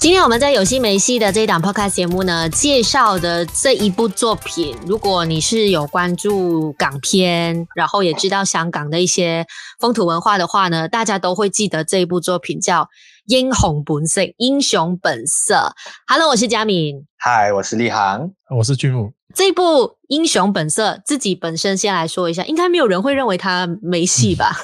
今天我们在有戏没戏的这一档 podcast 节目呢，介绍的这一部作品，如果你是有关注港片，然后也知道香港的一些风土文化的话呢，大家都会记得这一部作品叫《英雄本色》。英雄本色。Hello，我是佳敏。Hi，我是立航。我是君武。这部《英雄本色》自己本身先来说一下，应该没有人会认为它没戏吧？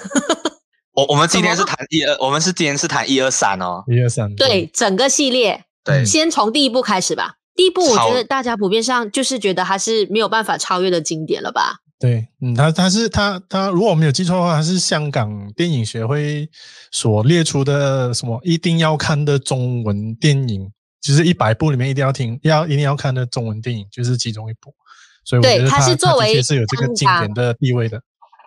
我我们今天是谈一二，我们是今天是谈一二三哦，一二三，对，整个系列，对，先从第一部开始吧。第一部我觉得大家普遍上就是觉得它是没有办法超越的经典了吧？对，嗯，它它是它它，如果我没有记错的话，它是香港电影学会所列出的什么一定要看的中文电影，就是一百部里面一定要听要一定要看的中文电影，就是其中一部。所以我觉得它，它是作为是有这个经典的地位的。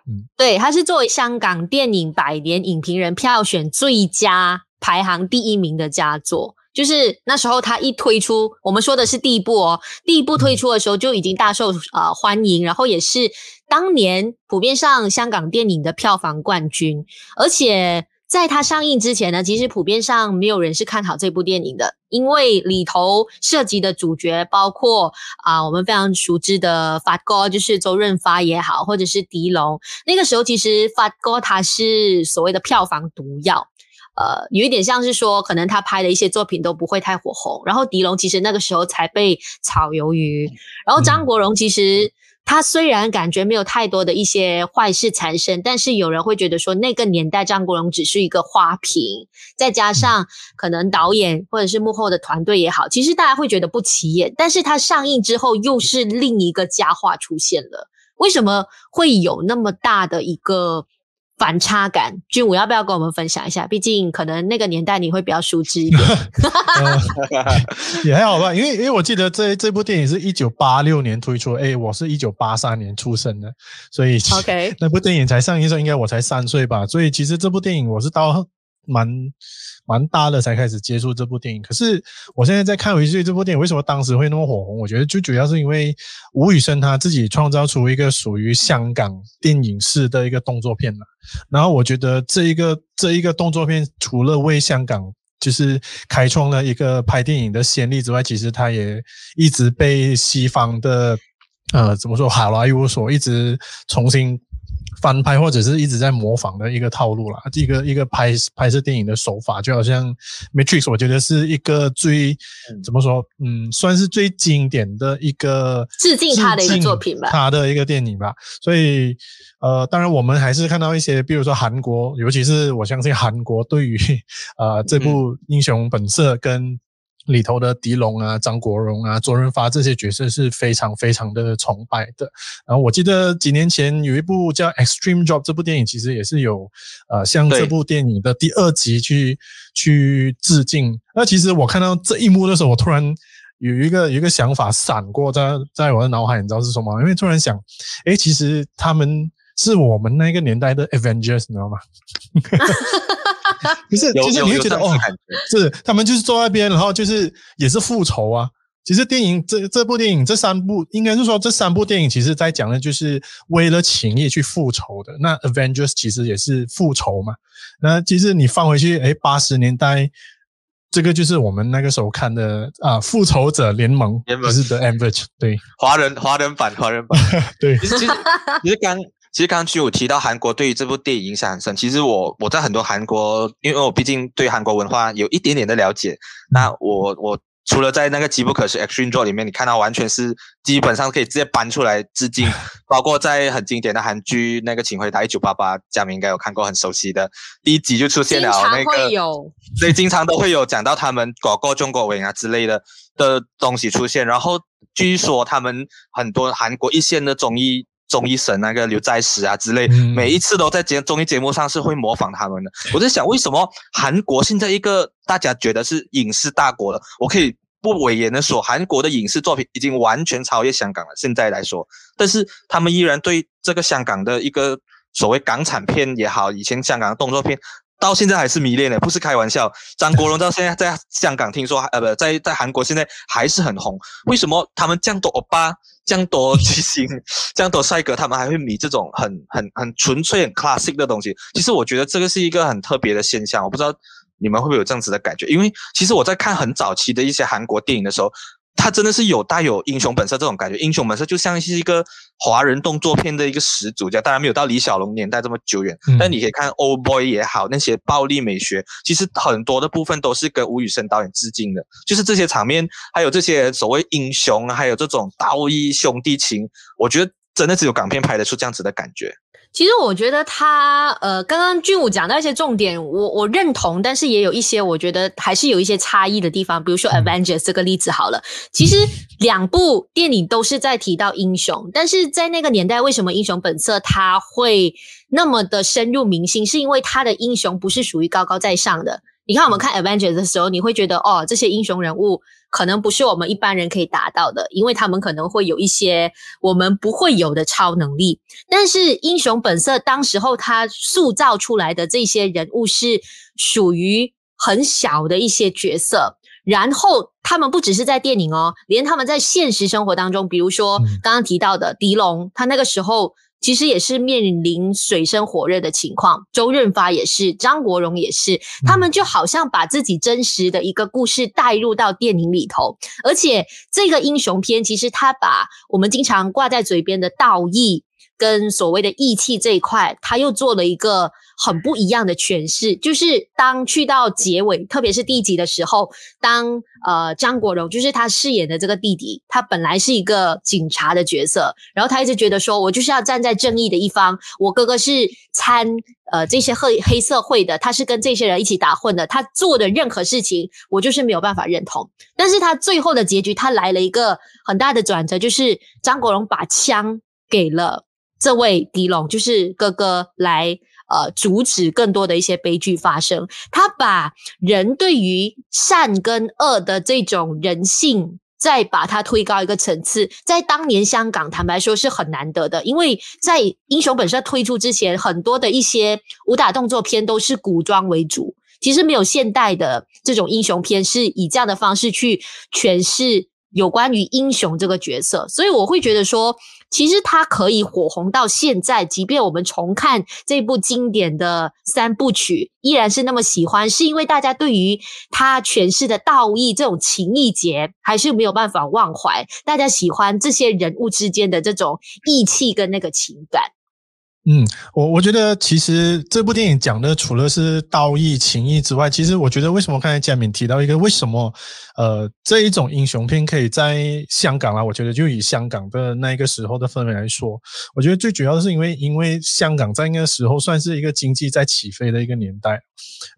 嗯，对，他是作为香港电影百年影评人票选最佳排行第一名的佳作，就是那时候他一推出，我们说的是第一部哦，第一部推出的时候就已经大受呃欢迎，然后也是当年普遍上香港电影的票房冠军，而且。在它上映之前呢，其实普遍上没有人是看好这部电影的，因为里头涉及的主角包括啊、呃，我们非常熟知的发哥，就是周润发也好，或者是狄龙。那个时候其实发哥他是所谓的票房毒药，呃，有一点像是说，可能他拍的一些作品都不会太火红。然后狄龙其实那个时候才被炒鱿鱼，然后张国荣其实。他虽然感觉没有太多的一些坏事缠身，但是有人会觉得说，那个年代张国荣只是一个花瓶，再加上可能导演或者是幕后的团队也好，其实大家会觉得不起眼。但是他上映之后，又是另一个佳话出现了。为什么会有那么大的一个？反差感，君武要不要跟我们分享一下？毕竟可能那个年代你会比较熟知一点，也还好吧。因为因为我记得这这部电影是一九八六年推出，哎，我是一九八三年出生的，所以 OK 那部电影才上映的时候，应该我才三岁吧。所以其实这部电影我是到蛮。蛮大的才开始接触这部电影，可是我现在在看回去这部电影，为什么当时会那么火红？我觉得最主要是因为吴宇森他自己创造出一个属于香港电影式的一个动作片嘛。然后我觉得这一个这一个动作片，除了为香港就是开创了一个拍电影的先例之外，其实它也一直被西方的呃怎么说好莱坞所一直重新。翻拍或者是一直在模仿的一个套路啦，一个一个拍拍摄电影的手法，就好像《Matrix》，我觉得是一个最怎么说，嗯，算是最经典的一个致敬他的一个作品吧，他的一个电影吧。所以，呃，当然我们还是看到一些，比如说韩国，尤其是我相信韩国对于呃这部《英雄本色》跟。里头的狄龙啊、张国荣啊、周润发这些角色是非常非常的崇拜的。然后我记得几年前有一部叫《Extreme Job》这部电影，其实也是有呃向这部电影的第二集去去致敬。那其实我看到这一幕的时候，我突然有一个有一个想法闪过在在我的脑海，你知道是什么？因为突然想，诶，其实他们是我们那个年代的 Avengers，你知道吗？不是，其实你会觉得哦，是他们就是坐在那边，然后就是也是复仇啊。其实电影这这部电影这三部，应该是说这三部电影，其实在讲的就是为了情义去复仇的。那 Avengers 其实也是复仇嘛。那其实你放回去，哎，八十年代这个就是我们那个时候看的啊，复仇者联盟，就是 The Avengers，对，华人华人版华人版，对，其实其实刚。其实刚刚就有提到韩国对于这部电影影响很深。其实我我在很多韩国，因为我毕竟对韩国文化有一点点的了解。那我我除了在那个《机不可失》action job 里面，你看到完全是基本上可以直接搬出来致敬。包括在很经典的韩剧那个《请回答一九八八》，嘉明应该有看过，很熟悉的。第一集就出现了那个，所以经常都会有讲到他们搞过中国文啊之类的的东西出现。然后据说他们很多韩国一线的综艺。综艺神那个刘在石啊之类，每一次都在节综艺节目上是会模仿他们的。我在想，为什么韩国现在一个大家觉得是影视大国了，我可以不讳言的说，韩国的影视作品已经完全超越香港了。现在来说，但是他们依然对这个香港的一个所谓港产片也好，以前香港的动作片，到现在还是迷恋的，不是开玩笑。张国荣到现在在香港听说，呃不，在在韩国现在还是很红。为什么他们这样多欧巴？这样多巨星，这样多帅哥，他们还会迷这种很很很纯粹、很 classic 的东西。其实我觉得这个是一个很特别的现象。我不知道你们会不会有这样子的感觉？因为其实我在看很早期的一些韩国电影的时候。他真的是有带有英雄本色这种感觉，英雄本色就像是一个华人动作片的一个始祖，这样当然没有到李小龙年代这么久远，嗯、但你可以看《Old Boy》也好，那些暴力美学，其实很多的部分都是跟吴宇森导演致敬的，就是这些场面，还有这些所谓英雄，还有这种道义兄弟情，我觉得真的只有港片拍得出这样子的感觉。其实我觉得他呃，刚刚俊武讲到一些重点，我我认同，但是也有一些我觉得还是有一些差异的地方。比如说《Avengers》这个例子好了，其实两部电影都是在提到英雄，但是在那个年代，为什么《英雄本色》它会那么的深入民心？是因为他的英雄不是属于高高在上的。你看我们看《Avengers》的时候，你会觉得哦，这些英雄人物。可能不是我们一般人可以达到的，因为他们可能会有一些我们不会有的超能力。但是英雄本色当时候他塑造出来的这些人物是属于很小的一些角色，然后他们不只是在电影哦，连他们在现实生活当中，比如说刚刚提到的狄龙，他那个时候。其实也是面临水深火热的情况，周润发也是，张国荣也是，他们就好像把自己真实的一个故事带入到电影里头，而且这个英雄片其实他把我们经常挂在嘴边的道义跟所谓的义气这一块，他又做了一个。很不一样的诠释，就是当去到结尾，特别是第一集的时候，当呃张国荣就是他饰演的这个弟弟，他本来是一个警察的角色，然后他一直觉得说，我就是要站在正义的一方，我哥哥是参呃这些黑黑社会的，他是跟这些人一起打混的，他做的任何事情，我就是没有办法认同。但是他最后的结局，他来了一个很大的转折，就是张国荣把枪给了这位狄龙，就是哥哥来。呃，阻止更多的一些悲剧发生。他把人对于善跟恶的这种人性，再把它推高一个层次。在当年香港，坦白说是很难得的，因为在《英雄本色》推出之前，很多的一些武打动作片都是古装为主，其实没有现代的这种英雄片是以这样的方式去诠释有关于英雄这个角色。所以我会觉得说。其实他可以火红到现在，即便我们重看这部经典的三部曲，依然是那么喜欢，是因为大家对于他诠释的道义这种情义结还是没有办法忘怀，大家喜欢这些人物之间的这种义气跟那个情感。嗯，我我觉得其实这部电影讲的除了是道义情义之外，其实我觉得为什么刚才佳敏提到一个为什么呃这一种英雄片可以在香港啊？我觉得就以香港的那个时候的氛围来说，我觉得最主要的是因为因为香港在那个时候算是一个经济在起飞的一个年代，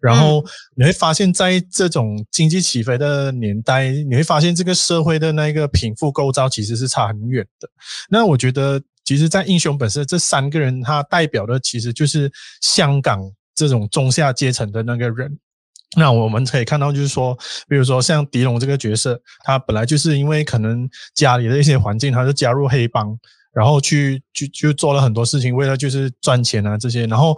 然后你会发现在这种经济起飞的年代，你会发现这个社会的那个贫富构造其实是差很远的。那我觉得。其实，在英雄本色这三个人，他代表的其实就是香港这种中下阶层的那个人。那我们可以看到，就是说，比如说像狄龙这个角色，他本来就是因为可能家里的一些环境，他就加入黑帮，然后去就就做了很多事情，为了就是赚钱啊这些。然后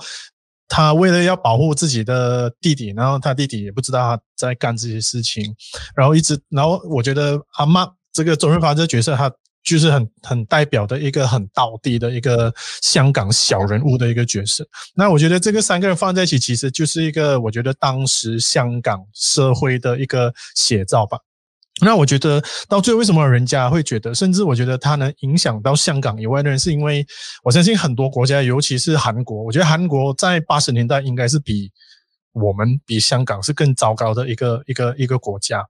他为了要保护自己的弟弟，然后他弟弟也不知道他在干这些事情，然后一直，然后我觉得阿妈这个周润发这个角色，他。就是很很代表的一个很道地的一个香港小人物的一个角色。那我觉得这个三个人放在一起，其实就是一个我觉得当时香港社会的一个写照吧。那我觉得到最后为什么人家会觉得，甚至我觉得它能影响到香港以外的人，是因为我相信很多国家，尤其是韩国，我觉得韩国在八十年代应该是比我们比香港是更糟糕的一个一个一个国家。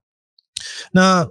那。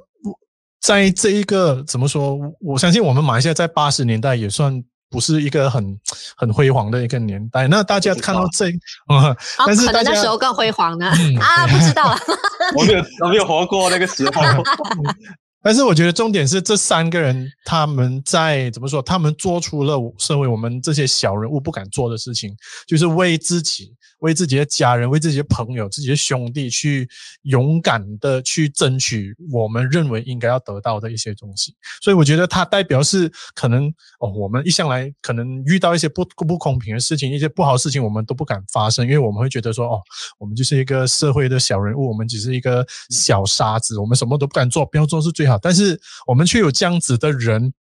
在这一个怎么说？我相信我们马来西亚在八十年代也算不是一个很很辉煌的一个年代。那大家看到这，嗯，但是可能那时候更辉煌呢？啊，不知道了，我没有我没有活过那个时候。但是我觉得重点是这三个人他们在怎么说？他们做出了身为我们这些小人物不敢做的事情，就是为自己。为自己的家人、为自己的朋友、自己的兄弟去勇敢的去争取我们认为应该要得到的一些东西，所以我觉得它代表是可能哦，我们一向来可能遇到一些不不公平的事情、一些不好的事情，我们都不敢发生，因为我们会觉得说哦，我们就是一个社会的小人物，我们只是一个小沙子，我们什么都不敢做，不要做是最好。但是我们却有这样子的人。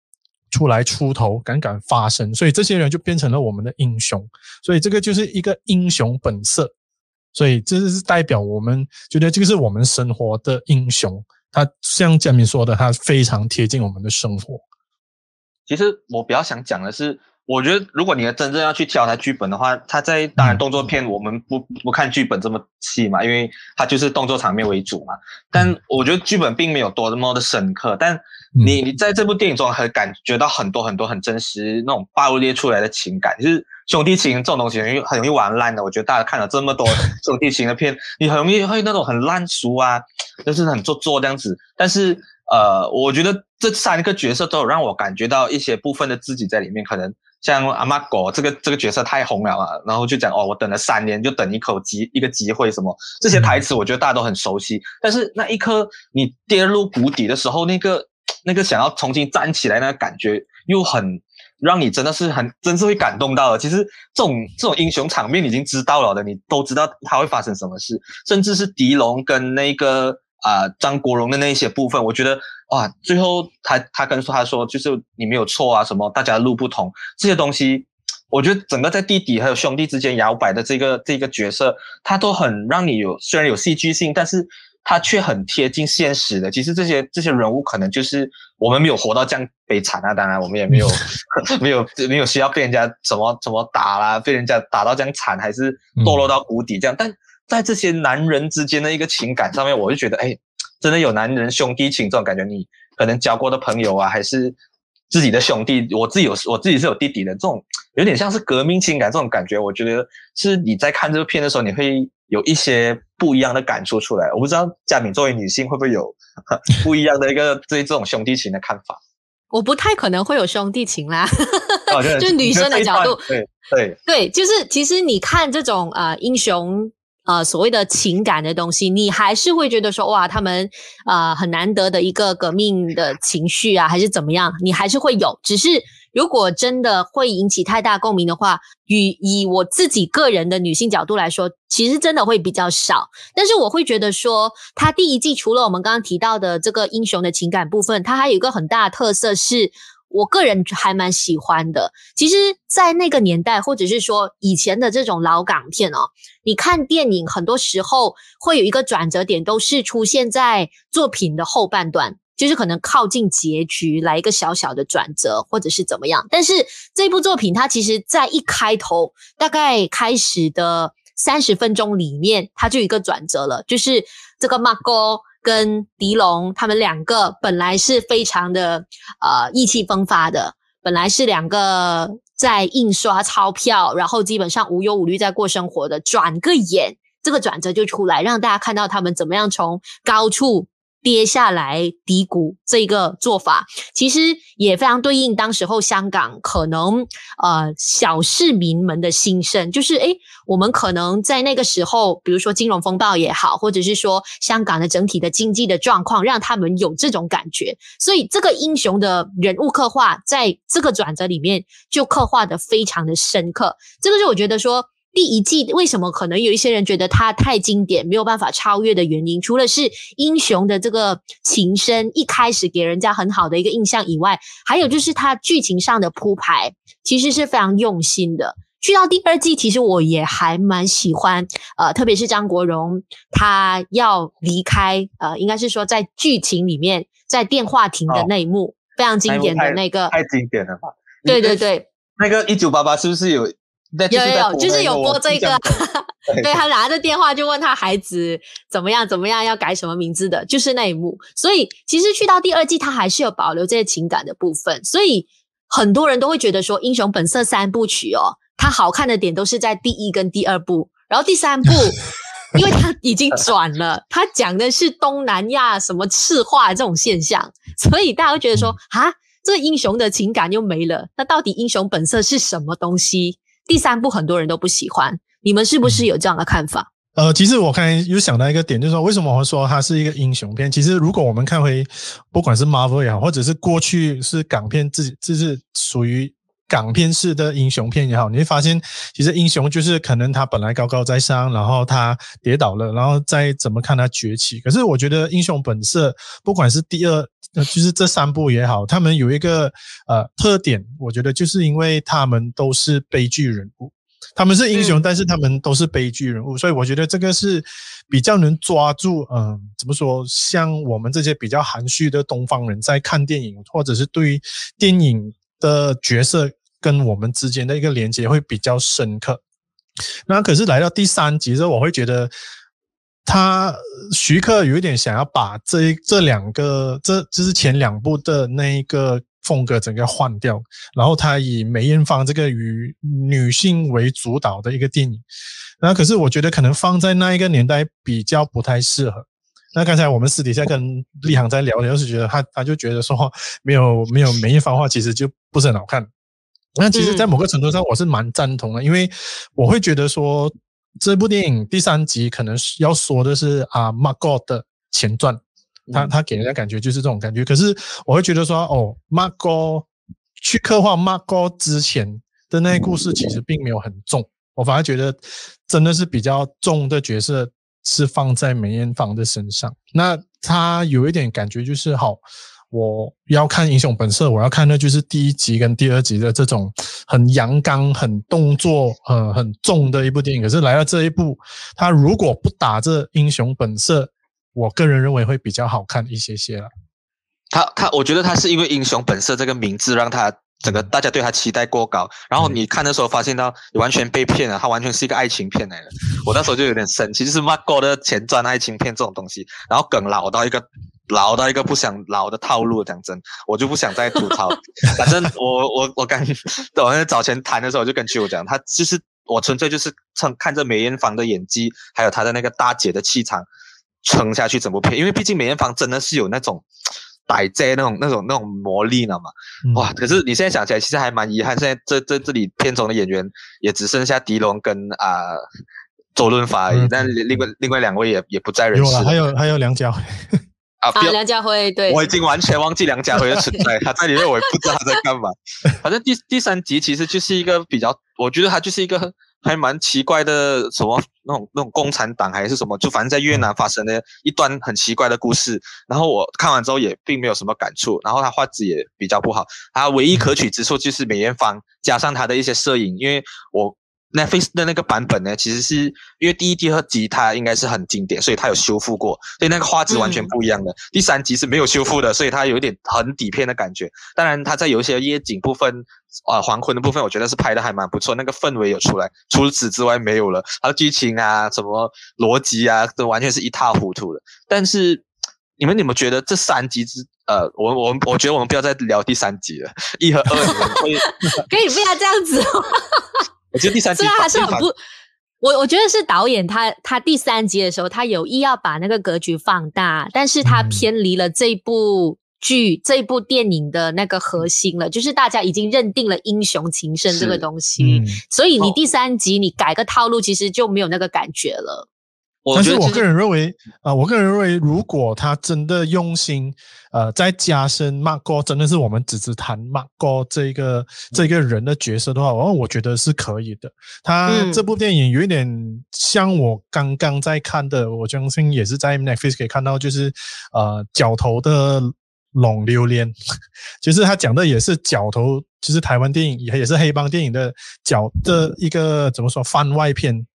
出来出头，敢敢发声，所以这些人就变成了我们的英雄。所以这个就是一个英雄本色所以这是代表我们觉得这个是我们生活的英雄。他像江明说的，他非常贴近我们的生活。其实我比较想讲的是，我觉得如果你要真正要去挑他剧本的话，他在当然动作片我们不不看剧本这么细嘛，因为他就是动作场面为主嘛。但我觉得剧本并没有多么的深刻，但你你在这部电影中还感觉到很多很多很真实那种爆裂出来的情感，就是兄弟情这种东西很容易很容易玩烂的。我觉得大家看了这么多 兄弟情的片，你很容易会那种很烂俗啊，就是很做作这样子。但是呃，我觉得这三个角色都有让我感觉到一些部分的自己在里面。可能像阿妈狗这个这个角色太红了嘛，然后就讲哦，我等了三年就等一口机一个机会什么这些台词，我觉得大家都很熟悉。但是那一刻你跌入谷底的时候，那个那个想要重新站起来那个感觉，又很让你真的是很真是会感动到的。其实这种这种英雄场面已经知道了的，你都知道他会发生什么事，甚至是狄龙跟那个。啊、呃，张国荣的那一些部分，我觉得哇，最后他他跟他说，就是你没有错啊，什么大家路不同这些东西，我觉得整个在弟弟还有兄弟之间摇摆的这个这个角色，他都很让你有虽然有戏剧性，但是他却很贴近现实的。其实这些这些人物可能就是我们没有活到这样悲惨啊，当然我们也没有 没有没有需要被人家怎么怎么打啦，被人家打到这样惨，还是堕落到谷底这样，但。在这些男人之间的一个情感上面，我就觉得，哎，真的有男人兄弟情这种感觉。你可能交过的朋友啊，还是自己的兄弟，我自己有，我自己是有弟弟的，这种有点像是革命情感这种感觉。我觉得是你在看这个片的时候，你会有一些不一样的感触出来。我不知道佳敏作为女性会不会有 不一样的一个对这种兄弟情的看法？我不太可能会有兄弟情啦，就女生的 角度，对对对，就是其实你看这种呃英雄。呃，所谓的情感的东西，你还是会觉得说，哇，他们呃很难得的一个革命的情绪啊，还是怎么样？你还是会有。只是如果真的会引起太大共鸣的话，与以我自己个人的女性角度来说，其实真的会比较少。但是我会觉得说，它第一季除了我们刚刚提到的这个英雄的情感部分，它还有一个很大的特色是。我个人还蛮喜欢的。其实，在那个年代，或者是说以前的这种老港片哦，你看电影，很多时候会有一个转折点，都是出现在作品的后半段，就是可能靠近结局来一个小小的转折，或者是怎么样。但是这部作品，它其实在一开头，大概开始的三十分钟里面，它就一个转折了，就是这个马哥。跟狄龙他们两个本来是非常的呃意气风发的，本来是两个在印刷钞票，然后基本上无忧无虑在过生活的，转个眼，这个转折就出来，让大家看到他们怎么样从高处。跌下来低谷这个做法，其实也非常对应当时候香港可能呃小市民们的心声，就是诶，我们可能在那个时候，比如说金融风暴也好，或者是说香港的整体的经济的状况，让他们有这种感觉，所以这个英雄的人物刻画，在这个转折里面就刻画得非常的深刻，这个是我觉得说。第一季为什么可能有一些人觉得它太经典，没有办法超越的原因，除了是英雄的这个情深一开始给人家很好的一个印象以外，还有就是它剧情上的铺排其实是非常用心的。去到第二季，其实我也还蛮喜欢，呃，特别是张国荣他要离开，呃，应该是说在剧情里面在电话亭的那一幕，哦，非常经典的那个，太，太经典了吧？对对对，那个一九八八是不是有？有有有，就是有播这个，对，他拿着电话就问他孩子怎么样怎么样要改什么名字的，就是那一幕。所以其实去到第二季，他还是有保留这些情感的部分。所以很多人都会觉得说，《英雄本色》三部曲哦，它好看的点都是在第一跟第二部，然后第三部，因为他已经转了，他讲的是东南亚什么赤化这种现象，所以大家会觉得说，啊，这英雄的情感又没了，那到底《英雄本色》是什么东西？第三部很多人都不喜欢，你们是不是有这样的看法？呃，其实我刚才有想到一个点，就是说为什么我会说它是一个英雄片？其实如果我们看回，不管是 Marvel 也好，或者是过去是港片，自己这是属于港片式的英雄片也好，你会发现，其实英雄就是可能他本来高高在上，然后他跌倒了，然后再怎么看他崛起。可是我觉得《英雄本色》，不管是第二。就是这三部也好，他们有一个呃特点，我觉得就是因为他们都是悲剧人物，他们是英雄，但是他们都是悲剧人物，所以我觉得这个是比较能抓住，嗯，怎么说？像我们这些比较含蓄的东方人在看电影，或者是对于电影的角色跟我们之间的一个连接会比较深刻。那可是来到第三集之后，我会觉得他徐克有一点想要把这一这两个，这就是前两部的那一个。风格整个换掉，然后他以梅艳芳这个以女性为主导的一个电影，那可是我觉得可能放在那一个年代比较不太适合。那刚才我们私底下跟立航在聊的，就是觉得他他就觉得说没有没有梅艳芳的话，其实就不是很好看。那其实，在某个程度上，我是蛮赞同的，因为我会觉得说这部电影第三集可能要说的是啊，Margot 的前传。他他给人家感觉就是这种感觉，可是我会觉得说，哦，Margot 去刻画 Margot 之前的那些故事，其实并没有很重。我反而觉得真的是比较重的角色是放在梅艳芳的身上。那他有一点感觉就是，好，我要看《英雄本色》，我要看的就是第一集跟第二集的这种很阳刚、很动作、很很重的一部电影。可是来到这一部，他如果不打这《英雄本色》。我个人认为会比较好看一些些了。他他，我觉得他是因为英雄本色这个名字让他整个大家对他期待过高，然后你看的时候发现到完全被骗了，他完全是一个爱情片来的。我那时候就有点生气，就是 Margot 的前传爱情片这种东西，然后梗老到一个老到一个不想老的套路。讲真，我就不想再吐槽。反正我我我刚我早前谈的时候我就跟曲友讲，他就是我纯粹就是趁看着梅艳芳的演技，还有他的那个大姐的气场。撑下去整部片，因为毕竟梅艳芳真的是有那种带在那种那种那种魔力了嘛，嗯、哇！可是你现在想起来，其实还蛮遗憾，现在这这这里片中的演员也只剩下狄龙跟啊、呃、周润发而已，嗯、但另外另外两位也也不在人世。有还有还有梁家辉啊，啊，梁家辉对，我已经完全忘记梁家辉的存在，他在里面我也不知道他在干嘛。反正第第三集其实就是一个比较，我觉得他就是一个。还蛮奇怪的，什么那种那种共产党还是什么，就反正在越南发生的一段很奇怪的故事。然后我看完之后也并没有什么感触。然后他画质也比较不好，他唯一可取之处就是梅艳芳加上他的一些摄影，因为我。Netflix 的那个版本呢，其实是因为第一、第二集它应该是很经典，所以它有修复过，所以那个画质完全不一样的。嗯、第三集是没有修复的，所以它有一点很底片的感觉。当然，它在有一些夜景部分，啊、呃，黄昏的部分，我觉得是拍的还蛮不错，那个氛围有出来。除此之外没有了，还有剧情啊，什么逻辑啊，都完全是一塌糊涂的。但是你们，你们觉得这三集之，呃，我我我觉得我们不要再聊第三集了，一和二你们会 可以不要这样子、哦。我觉得第三集还是很不，我我觉得是导演他他第三集的时候，他有意要把那个格局放大，但是他偏离了这部剧、嗯、这部电影的那个核心了，就是大家已经认定了英雄情深这个东西，嗯、所以你第三集你改个套路，其实就没有那个感觉了。但是我个人认为，啊、呃，我个人认为，如果他真的用心，呃，再加深 Margot 真的是我们只是谈 Margot 这个这个人的角色的话，哦，我觉得是可以的。他这部电影有一点像我刚刚在看的，我相信也是在 Netflix 可以看到，就是呃，角头的龙榴莲，就是他讲的也是角头，就是台湾电影也也是黑帮电影的角的一个怎么说番外篇。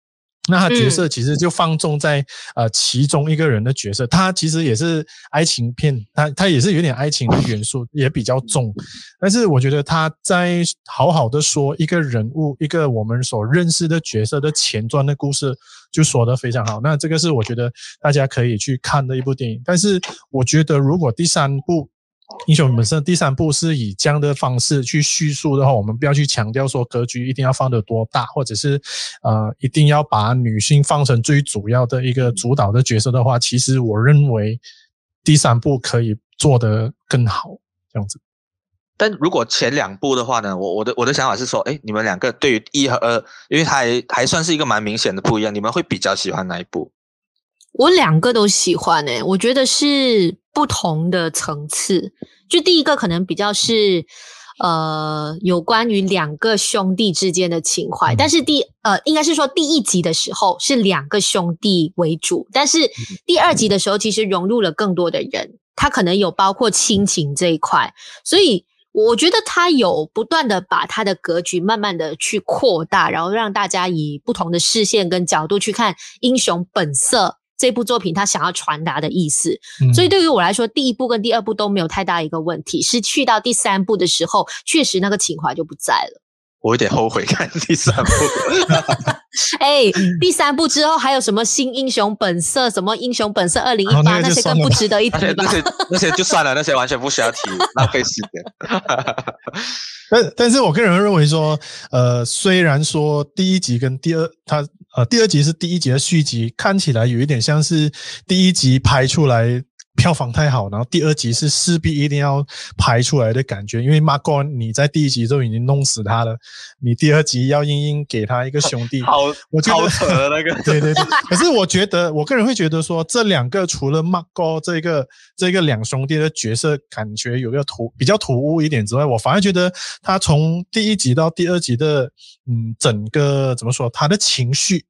那他角色其实就放纵在呃其中一个人的角色，他其实也是爱情片，他他也是有点爱情的元素，也比较重。但是我觉得他在好好的说一个人物，一个我们所认识的角色的前传的故事，就说的非常好。那这个是我觉得大家可以去看的一部电影。但是我觉得如果第三部，英雄本色第三部是以这样的方式去叙述的话，我们不要去强调说格局一定要放得多大，或者是呃一定要把女性放成最主要的一个主导的角色的话，其实我认为第三部可以做得更好，这样子。但如果前两部的话呢，我我的我的想法是说，哎，你们两个对于一和二，因为它还还算是一个蛮明显的不一样，你们会比较喜欢哪一部？我两个都喜欢诶、欸，我觉得是。不同的层次，就第一个可能比较是，呃，有关于两个兄弟之间的情怀，但是第呃，应该是说第一集的时候是两个兄弟为主，但是第二集的时候其实融入了更多的人，他可能有包括亲情这一块，所以。我觉得他有不断的把他的格局慢慢的去扩大，然后让大家以不同的视线跟角度去看《英雄本色》这部作品，他想要传达的意思。嗯、所以对于我来说，第一部跟第二部都没有太大一个问题，是去到第三部的时候，确实那个情怀就不在了。我有点后悔看第三部。哎、欸，第三部之后还有什么新英雄本色？什么英雄本色二零一八？那些更不值得一提吧？那些那些就算了，那些完全不需要提，浪费时间。但但是我个人认为说，呃，虽然说第一集跟第二，它呃第二集是第一集的续集，看起来有一点像是第一集拍出来。票房太好，然后第二集是势必一定要拍出来的感觉，因为马哥你在第一集就已经弄死他了，你第二集要硬硬给他一个兄弟，好，我觉得好扯那个，对对对。可是我觉得，我个人会觉得说，这两个除了马哥这个这个两兄弟的角色感觉有个突比较突兀一点之外，我反而觉得他从第一集到第二集的，嗯，整个怎么说，他的情绪。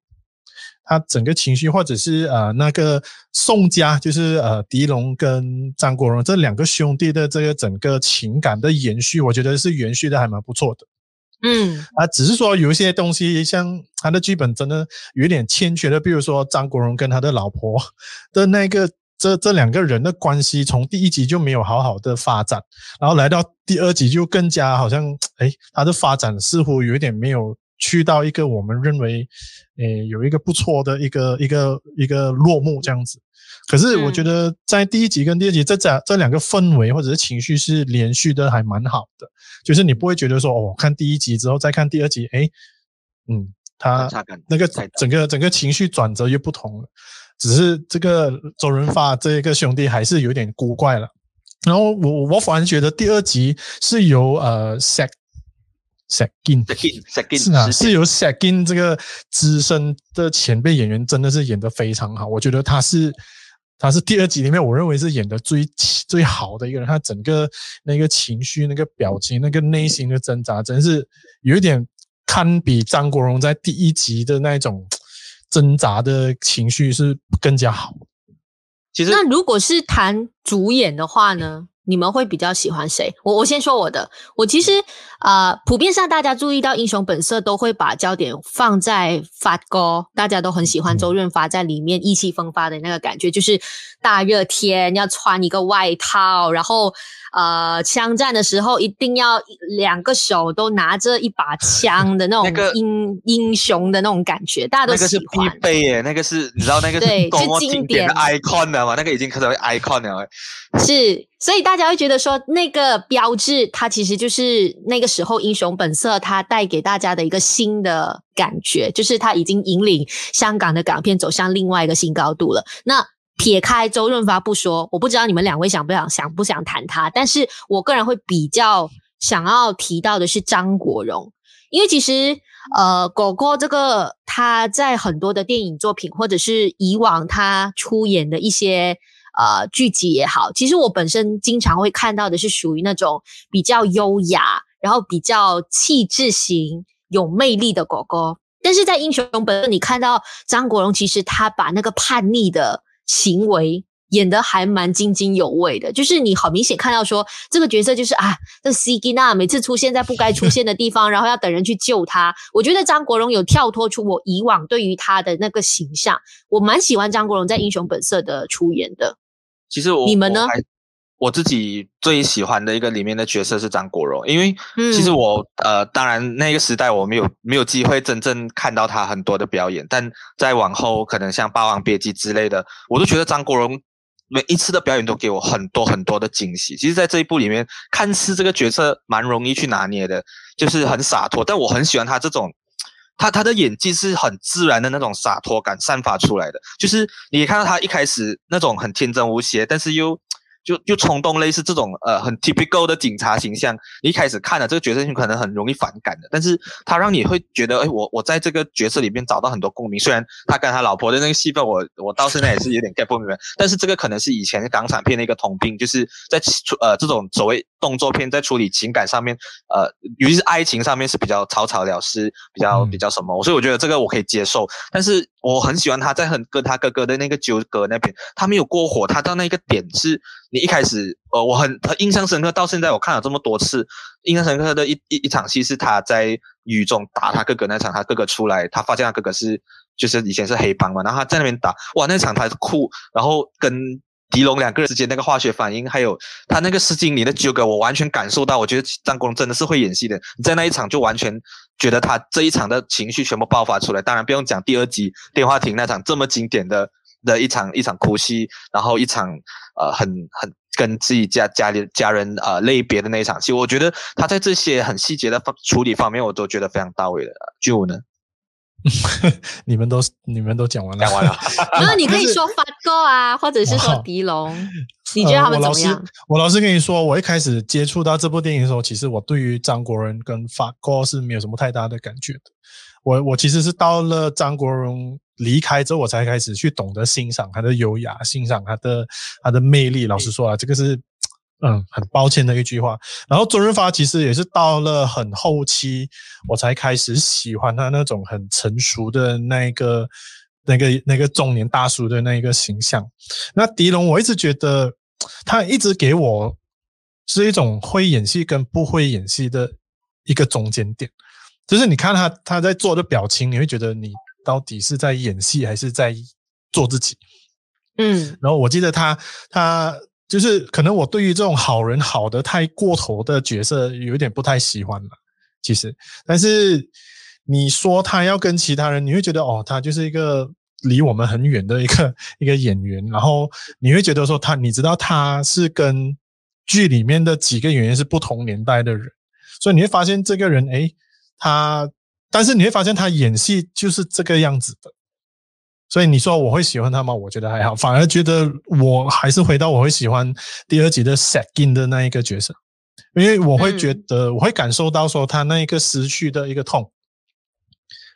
他整个情绪，或者是呃那个宋家，就是呃狄龙跟张国荣这两个兄弟的这个整个情感的延续，我觉得是延续的还蛮不错的。嗯，啊，只是说有一些东西，像他的剧本真的有点欠缺的，比如说张国荣跟他的老婆的那个这这两个人的关系，从第一集就没有好好的发展，然后来到第二集就更加好像，哎，他的发展似乎有一点没有。去到一个我们认为，诶，有一个不错的一个一个一个落幕这样子。可是我觉得在第一集跟第二集这这这两个氛围或者是情绪是连续的，还蛮好的。就是你不会觉得说，哦，看第一集之后再看第二集，诶，嗯，他那个整个整个情绪转折又不同了。只是这个周润发这个兄弟还是有点古怪了。然后我我反而觉得第二集是由呃 Zack 石金，石金是啊，是由石金这个资深的前辈演员，真的是演得非常好。我觉得他是，他是第二集里面我认为是演得最最好的一个人。他整个那个情绪、那个表情、那个内心的挣扎，真是有一点堪比张国荣在第一集的那种挣扎的情绪是更加好。其实，那如果是谈主演的话呢？你们会比较喜欢谁？我我先说我的，我其实啊、呃，普遍上大家注意到《英雄本色》都会把焦点放在发哥，大家都很喜欢周润发在里面意气风发的那个感觉，就是大热天要穿一个外套，然后。呃，枪战的时候一定要两个手都拿着一把枪的那种英、那个、英雄的那种感觉，大家都喜欢。那个是必备耶，那个是你知道那个是 多么经典的 icon 了嘛？那个已经可成为 icon 了。是，所以大家会觉得说，那个标志它其实就是那个时候英雄本色它带给大家的一个新的感觉，就是它已经引领香港的港片走向另外一个新高度了。那。撇开周润发不说，我不知道你们两位想不想想不想谈他，但是我个人会比较想要提到的是张国荣，因为其实呃，狗狗这个他在很多的电影作品或者是以往他出演的一些呃剧集也好，其实我本身经常会看到的是属于那种比较优雅，然后比较气质型、有魅力的狗狗，但是在英雄本色，你看到张国荣，其实他把那个叛逆的。行为演得还蛮津津有味的，就是你好明显看到说这个角色就是啊，这 C G 娜每次出现在不该出现的地方，然后要等人去救他。我觉得张国荣有跳脱出我以往对于他的那个形象，我蛮喜欢张国荣在《英雄本色》的出演的。其实我你们呢？我自己最喜欢的一个里面的角色是张国荣，因为其实我、嗯、呃，当然那个时代我没有没有机会真正看到他很多的表演，但再往后可能像《霸王别姬》之类的，我都觉得张国荣每一次的表演都给我很多很多的惊喜。其实，在这一部里面，看似这个角色蛮容易去拿捏的，就是很洒脱，但我很喜欢他这种，他他的演技是很自然的那种洒脱感散发出来的，就是你看到他一开始那种很天真无邪，但是又。就就冲动，类似这种呃很 typical 的警察形象，你一开始看了这个角色，你可能很容易反感的，但是他让你会觉得，哎，我我在这个角色里面找到很多共鸣。虽然他跟他老婆的那个戏份，我我到现在也是有点 get 不明白，但是这个可能是以前港产片的一个通病，就是在处呃这种所谓动作片在处理情感上面，呃，尤其是爱情上面是比较草草了事，比较比较什么，所以我觉得这个我可以接受，但是我很喜欢他在很跟他哥哥的那个纠葛那边，他没有过火，他到那个点是。你一开始，呃，我很很印象深刻，到现在我看了这么多次，印象深刻的一一一场戏是他在雨中打他哥哥那场，他哥哥出来，他发现他哥哥是就是以前是黑帮嘛，然后他在那边打，哇，那场他哭，然后跟狄龙两个人之间那个化学反应，还有他那个诗经里的纠葛，我完全感受到，我觉得张国荣真的是会演戏的，你在那一场就完全觉得他这一场的情绪全部爆发出来，当然不用讲第二集电话亭那场这么经典的。的一场一场哭戏，然后一场呃很很跟自己家家里家人呃类别的那一场戏，我觉得他在这些很细节的方处理方面，我都觉得非常到位的。就呢，你们都你们都讲完了，讲完了。那你可以说发哥啊，或者是说狄龙，哦、你觉得他们怎么样？呃、我老实跟你说，我一开始接触到这部电影的时候，其实我对于张国荣跟发哥是没有什么太大的感觉的。我我其实是到了张国荣。离开之后，我才开始去懂得欣赏他的优雅，欣赏他的他的魅力。老实说啊，这个是嗯很抱歉的一句话。然后周润发其实也是到了很后期，我才开始喜欢他那种很成熟的那个那个那个中年大叔的那一个形象。那狄龙，我一直觉得他一直给我是一种会演戏跟不会演戏的一个中间点，就是你看他他在做的表情，你会觉得你。到底是在演戏还是在做自己？嗯，然后我记得他，他就是可能我对于这种好人好的太过头的角色有一点不太喜欢了。其实，但是你说他要跟其他人，你会觉得哦，他就是一个离我们很远的一个一个演员，然后你会觉得说他，你知道他是跟剧里面的几个演员是不同年代的人，所以你会发现这个人，诶，他。但是你会发现他演戏就是这个样子的，所以你说我会喜欢他吗？我觉得还好，反而觉得我还是回到我会喜欢第二集的 Sagin 的那一个角色，因为我会觉得我会感受到说他那一个失去的一个痛，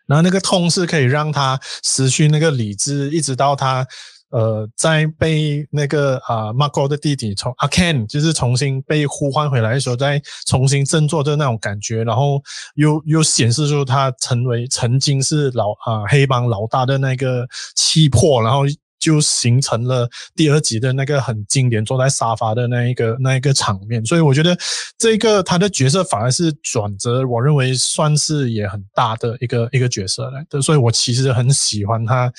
然后那个痛是可以让他失去那个理智，一直到他。呃，在被那个啊 Marco 的弟弟从阿 Ken 就是重新被呼唤回来的时候，再重新振作的那种感觉，然后又又显示出他成为曾经是老啊黑帮老大的那个气魄，然后就形成了第二集的那个很经典坐在沙发的那一个那一个场面。所以我觉得这个他的角色反而是转折，我认为算是也很大的一个一个角色来的，所以我其实很喜欢他。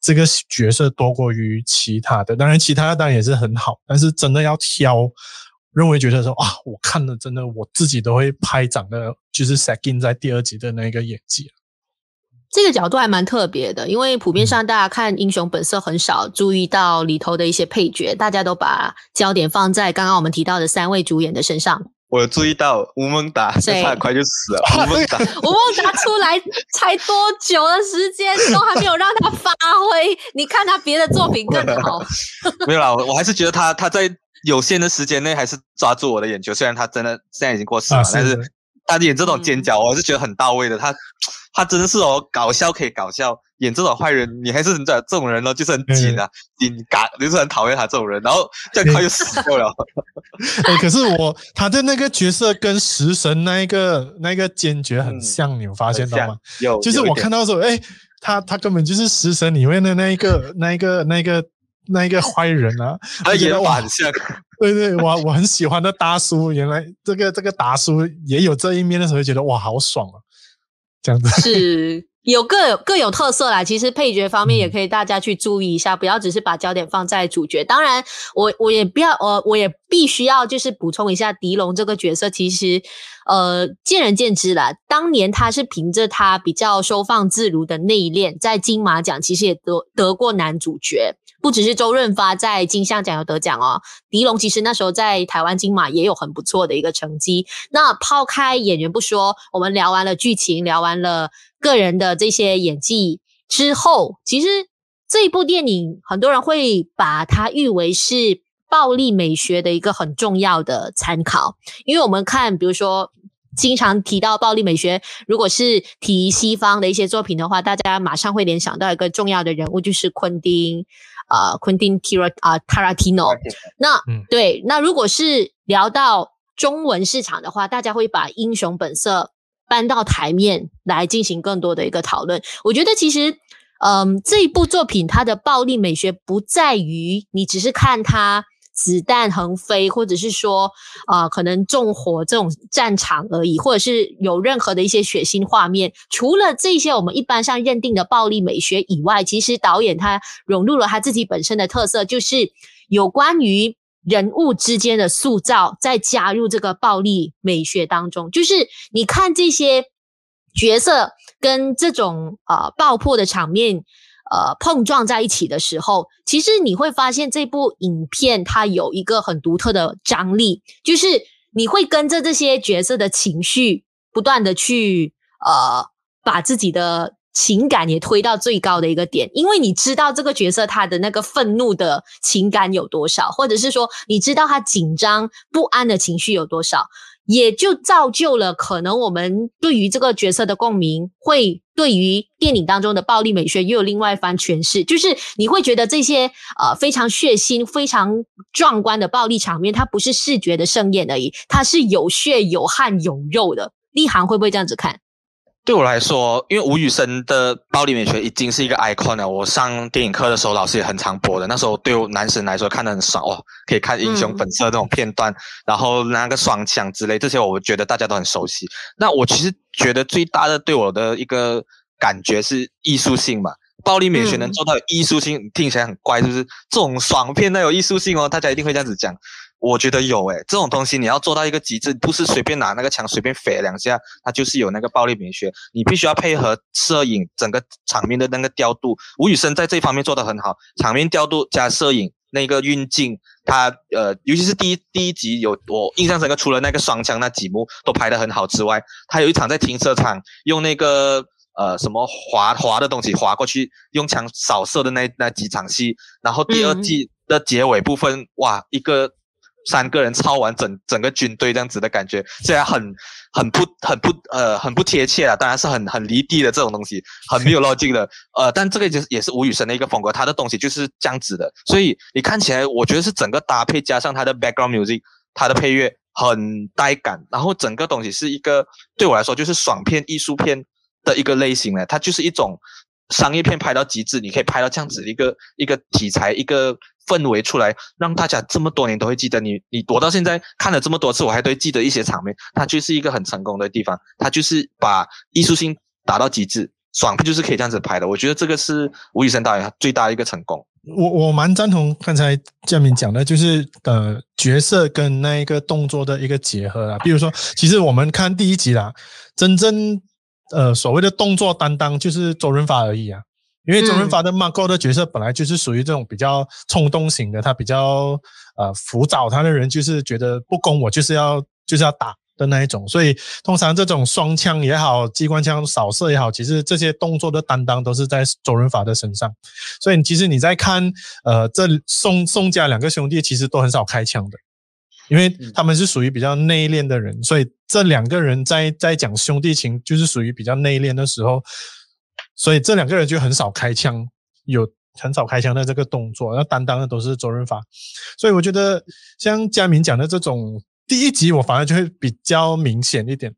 这个角色多过于其他的，当然其他的当然也是很好，但是真的要挑，认为觉得说啊，我看了真的我自己都会拍掌的，就是 Sat-in 在第二集的那个演技。这个角度还蛮特别的，因为普遍上大家看《英雄本色》很少注意到里头的一些配角，大家都把焦点放在刚刚我们提到的三位主演的身上。我有注意到吴孟达，他很快就死了。吴孟达，吴孟达出来才多久的时间，都还没有让他发挥。你看他别的作品更好。没有啦，我还是觉得他他在有限的时间内还是抓住我的眼球。虽然他真的现在已经过世了，啊、是但是他演这种尖角，我是觉得很到位的。他他真的是哦，搞笑可以搞笑。演这种坏人，你还是很这这种人呢，就是很紧啊，紧嘎，就是很讨厌他这种人，然后这样快就死掉了。哎、欸，可是我他的那个角色跟食神那一个那一个坚决很像，嗯、你有发现到吗？有，就是我看到的时候，哎、欸，他他根本就是食神里面的那一个那一个那一个那一个坏人啊，他演的很像。对对，我我很喜欢的大叔，原来这个这个大叔也有这一面的时候，觉得哇，好爽啊，这样子是。有各有各有特色啦，其实配角方面也可以大家去注意一下，不要只是把焦点放在主角。当然，我我也不要，呃，我也必须要就是补充一下，狄龙这个角色其实，呃，见仁见智啦。当年他是凭着他比较收放自如的内敛，在金马奖其实也得得过男主角。不只是周润发在金像奖有得奖哦，狄龙其实那时候在台湾金马也有很不错的一个成绩。那抛开演员不说，我们聊完了剧情，聊完了个人的这些演技之后，其实这一部电影很多人会把它誉为是暴力美学的一个很重要的参考，因为我们看，比如说经常提到暴力美学，如果是提西方的一些作品的话，大家马上会联想到一个重要的人物，就是昆汀。啊，Tarantino。那、嗯、对，那如果是聊到中文市场的话，大家会把《英雄本色》搬到台面来进行更多的一个讨论。我觉得其实，嗯，这一部作品它的暴力美学不在于你只是看它子弹横飞，或者是说啊、可能纵火这种战场而已，或者是有任何的一些血腥画面。除了这些我们一般上认定的暴力美学以外，其实导演他融入了他自己本身的特色，就是有关于人物之间的塑造，再加入这个暴力美学当中。就是你看这些角色跟这种呃爆破的场面。呃，碰撞在一起的时候，其实你会发现这部影片它有一个很独特的张力，就是你会跟着这些角色的情绪不断的去呃，把自己的情感也推到最高的一个点，因为你知道这个角色他的那个愤怒的情感有多少，或者是说你知道他紧张不安的情绪有多少。也就造就了可能我们对于这个角色的共鸣，会对于电影当中的暴力美学又有另外一番诠释。就是你会觉得这些呃非常血腥、非常壮观的暴力场面，它不是视觉的盛宴而已，它是有血有汗有肉的。立航会不会这样子看？对我来说，因为吴宇森的暴力美学已经是一个 icon 了。我上电影课的时候，老师也很常播的。那时候对我男神来说看得很爽哦，可以看英雄本色这种片段，然后那个双枪之类这些，我觉得大家都很熟悉。那我其实觉得最大的对我的一个感觉是艺术性嘛，暴力美学能做到艺术性，嗯、听起来很怪，是不是？这种爽片那有艺术性哦，大家一定会这样子讲。我觉得有诶，这种东西你要做到一个极致，不是随便拿那个枪随便飞两下，它就是有那个暴力美学。你必须要配合摄影整个场面的那个调度。吴宇森在这方面做得很好，场面调度加摄影那个运镜，他呃，尤其是第一第一集有我印象深刻，除了那个双枪那几幕都拍得很好之外，他有一场在停车场用那个呃什么滑滑的东西滑过去，用枪扫射的那那几场戏，然后第二季的结尾部分，嗯、哇，一个。三个人操完整整个军队这样子的感觉，虽然很很不很不呃很不贴切啊，当然是很很离地的这种东西，很没有逻辑的。呃，但这个就是也是吴宇森的一个风格，他的东西就是这样子的。所以你看起来，我觉得是整个搭配加上他的 background music，他的配乐很带感，然后整个东西是一个对我来说就是爽片艺术片的一个类型呢，它就是一种商业片拍到极致，你可以拍到这样子一个一个题材一个。氛围出来，让大家这么多年都会记得你。你躲到现在看了这么多次，我还都会记得一些场面。它就是一个很成功的地方，它就是把艺术性达到极致，爽片就是可以这样子拍的。我觉得这个是吴宇森导演最大的一个成功。我我蛮赞同刚才建明讲的，就是呃角色跟那一个动作的一个结合啊。比如说，其实我们看第一集啦，真正呃所谓的动作担当就是周润发而已啊。因为周润发的 Marco 的角色本来就是属于这种比较冲动型的，他比较呃浮躁，他的人就是觉得不公我就是要就是要打的那一种，所以通常这种双枪也好，机关枪扫射也好，其实这些动作的担当都是在周润发的身上。所以其实你在看呃这宋宋家两个兄弟，其实都很少开枪的，因为他们是属于比较内敛的人，所以这两个人在在讲兄弟情，就是属于比较内敛的时候。所以这两个人就很少开枪，有很少开枪的这个动作，那担当的都是周润发。所以我觉得像佳明讲的这种第一集，我反而就会比较明显一点。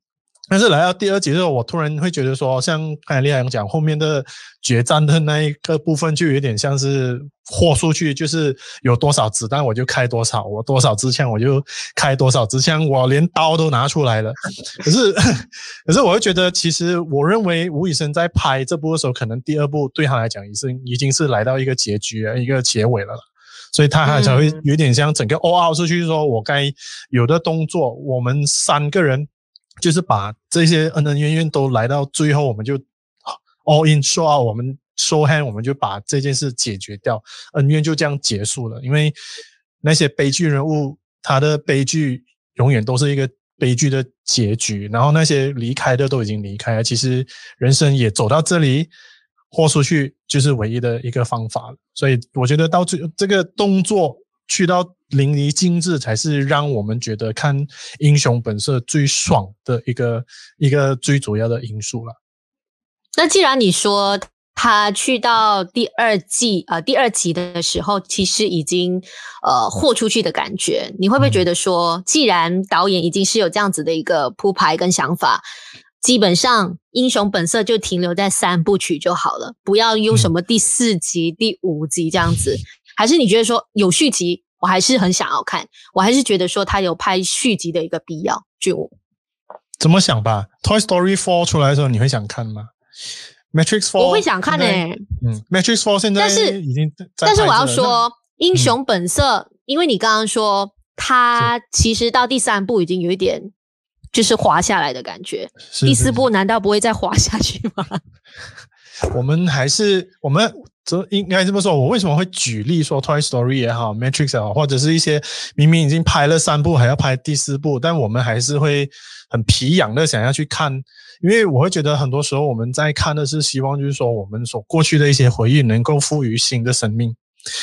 但是来到第二集的时候，我突然会觉得说，像刚才李海洋讲后面的决战的那一个部分，就有点像是豁出去，就是有多少子弹我就开多少，我多少支枪我就开多少支枪，我连刀都拿出来了。可是，可是我会觉得，其实我认为吴宇森在拍这部的时候，可能第二部对他来讲已是已经是来到一个结局了，一个结尾了，所以他还才会有点像整个 all out 出去，说我该有的动作，我们三个人。就是把这些恩恩怨怨都来到最后，我们就 all in show out，我们 show hand，我们就把这件事解决掉，恩怨就这样结束了。因为那些悲剧人物，他的悲剧永远都是一个悲剧的结局。然后那些离开的都已经离开了，其实人生也走到这里，豁出去就是唯一的一个方法了。所以我觉得到最这个动作去到。淋漓尽致才是让我们觉得看《英雄本色》最爽的一个一个最主要的因素了。那既然你说他去到第二季呃第二集的时候，其实已经呃豁出去的感觉，你会不会觉得说，既然导演已经是有这样子的一个铺排跟想法，基本上《英雄本色》就停留在三部曲就好了，不要用什么第四集、嗯、第五集这样子，还是你觉得说有续集？我还是很想要看，我还是觉得说他有拍续集的一个必要。就我怎么想吧，《Toy Story Four》出来的时候，你会想看吗？《Matrix Four》我会想看诶、欸，嗯，《Matrix Four》现在是已经在，但是我要说，《英雄本色》嗯，因为你刚刚说他其实到第三部已经有一点就是滑下来的感觉，第四部难道不会再滑下去吗？我们还是我们这应该这么说，我为什么会举例说《Toy Story》也好，《Matrix》也好，或者是一些明明已经拍了三部还要拍第四部，但我们还是会很皮痒的想要去看，因为我会觉得很多时候我们在看的是希望就是说我们所过去的一些回忆能够赋予新的生命，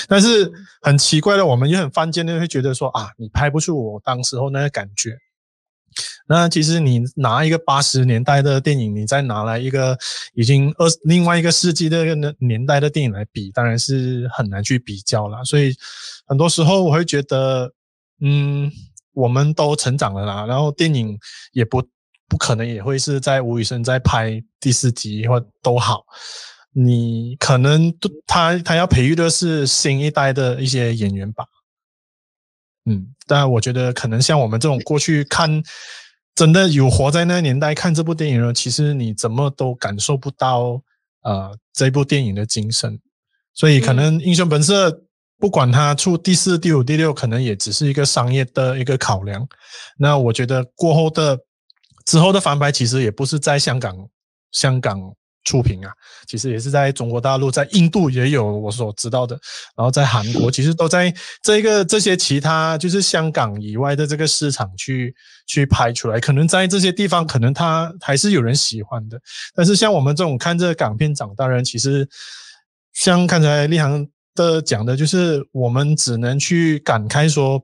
但是很奇怪的，我们也很犯贱的会觉得说啊，你拍不出我当时候那个感觉。那其实你拿一个八十年代的电影，你再拿来一个已经二另外一个世纪的年代的电影来比，当然是很难去比较了。所以很多时候我会觉得，嗯，我们都成长了啦，然后电影也不不可能也会是在吴宇森在拍第四集或都好，你可能他他要培育的是新一代的一些演员吧。嗯，但我觉得可能像我们这种过去看，真的有活在那个年代看这部电影呢，其实你怎么都感受不到呃这部电影的精神，所以可能《英雄本色》不管它出第四、第五、第六，可能也只是一个商业的一个考量。那我觉得过后的之后的翻拍，其实也不是在香港，香港。出品啊，其实也是在中国大陆，在印度也有我所知道的，然后在韩国，其实都在这个这些其他就是香港以外的这个市场去去拍出来，可能在这些地方，可能他还是有人喜欢的。但是像我们这种看这个港片长大的人，其实像刚才立航的讲的，就是我们只能去感慨说，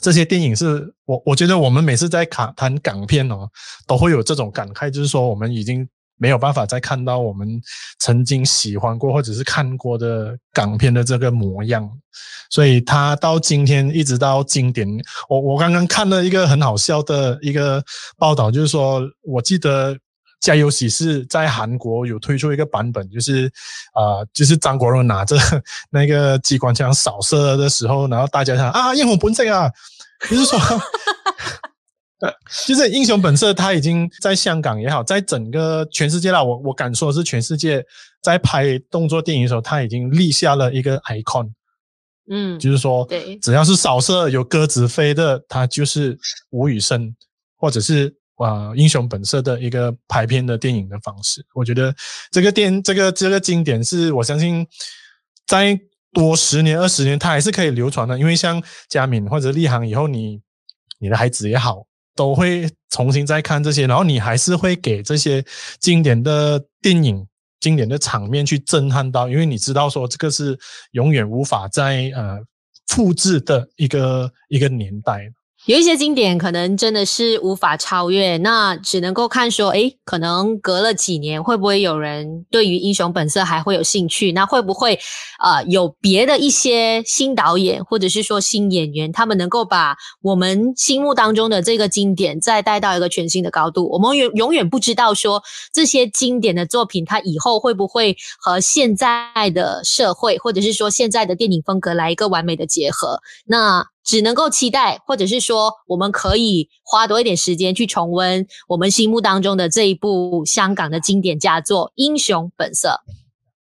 这些电影是我我觉得我们每次在谈谈港片哦，都会有这种感慨，就是说我们已经。没有办法再看到我们曾经喜欢过或者是看过的港片的这个模样，所以他到今天一直到经典。我我刚刚看了一个很好笑的一个报道，就是说我记得《家有喜事》在韩国有推出一个版本，就是啊、就是张国荣拿着 那个机关枪扫射的时候，然后大家想啊，英雄本色啊，就是说。就是英雄本色，他已经在香港也好，在整个全世界啦。我我敢说是全世界在拍动作电影的时候，他已经立下了一个 icon。嗯，就是说，对，只要是扫射有鸽子飞的，它就是吴宇森，或者是啊、呃、英雄本色的一个拍片的电影的方式。我觉得这个电这个这个经典是我相信在多十年二十年，它还是可以流传的。因为像佳敏或者立航以后，你你的孩子也好。都会重新再看这些，然后你还是会给这些经典的电影、经典的场面去震撼到，因为你知道说这个是永远无法再呃复制的一个一个年代。有一些经典可能真的是无法超越，那只能够看说，诶，可能隔了几年，会不会有人对于英雄本色还会有兴趣？那会不会呃有别的一些新导演或者是说新演员，他们能够把我们心目当中的这个经典再带到一个全新的高度？我们永永远不知道说这些经典的作品，它以后会不会和现在的社会或者是说现在的电影风格来一个完美的结合？那。只能够期待，或者是说，我们可以花多一点时间去重温我们心目当中的这一部香港的经典佳作《英雄本色》。